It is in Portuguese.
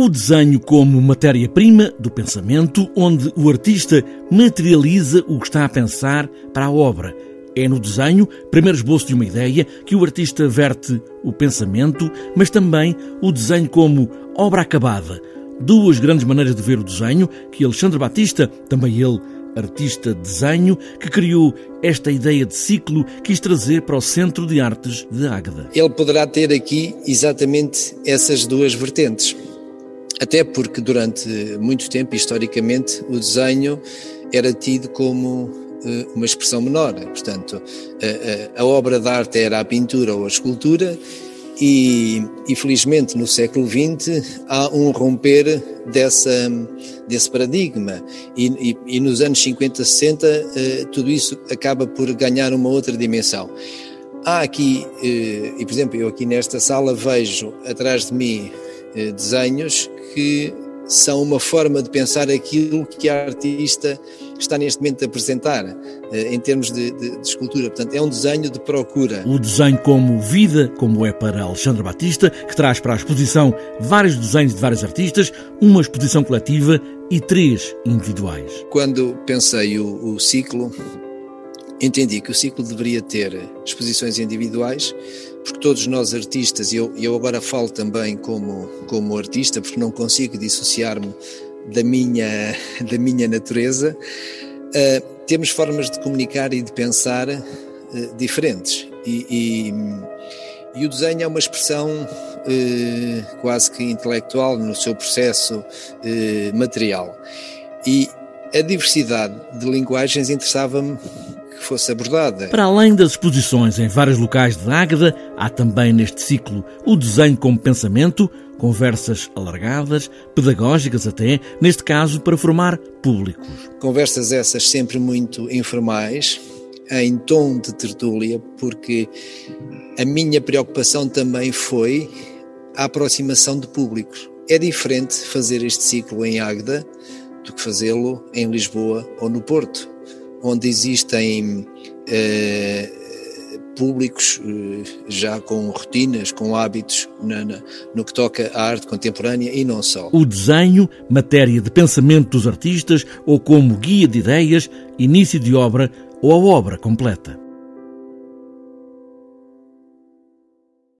O desenho como matéria-prima do pensamento, onde o artista materializa o que está a pensar para a obra. É no desenho, primeiro esboço de uma ideia, que o artista verte o pensamento, mas também o desenho como obra acabada. Duas grandes maneiras de ver o desenho que Alexandre Batista, também ele artista de desenho, que criou esta ideia de ciclo, quis trazer para o Centro de Artes de Águeda. Ele poderá ter aqui exatamente essas duas vertentes. Até porque durante muito tempo, historicamente, o desenho era tido como eh, uma expressão menor. Portanto, a, obra de arte era a pintura ou a escultura, e, e felizmente no século XX há um romper dessa, desse paradigma. E, e, e nos anos 50, 60, eh, tudo isso acaba por ganhar uma outra dimensão. Há aqui, eh, e por exemplo, eu aqui nesta sala vejo atrás de mim desenhos que são uma forma de pensar aquilo que a artista está neste momento a apresentar eh, em termos de, de, de, escultura. Portanto, é um desenho de procura. O desenho como vida, como é para Alexandre Batista, que traz para a exposição vários desenhos de vários artistas, uma exposição coletiva e três individuais. Quando pensei o, o ciclo, entendi que o ciclo deveria ter exposições individuais, porque todos nós artistas, e eu, eu agora falo também como, como artista, porque não consigo dissociar-me da minha, da minha natureza, uh, temos formas de comunicar e de pensar uh, diferentes. E, e, e, o desenho é uma expressão uh, quase que intelectual no seu processo material. E a diversidade de linguagens interessava-me fosse abordada. Para além das exposições em vários locais de Águeda, há também neste ciclo o desenho como pensamento, conversas alargadas, pedagógicas até, neste caso para formar públicos. Conversas essas sempre muito informais, em tom de tertúlia, porque a minha preocupação também foi a aproximação de públicos. É diferente fazer este ciclo em Águeda do que fazê-lo em Lisboa ou no Porto onde existem eh, públicos eh, já com rotinas, com hábitos na, na, no que toca à arte contemporânea e não só. O desenho, matéria de pensamento dos artistas ou como guia de ideias, início de obra ou a obra completa.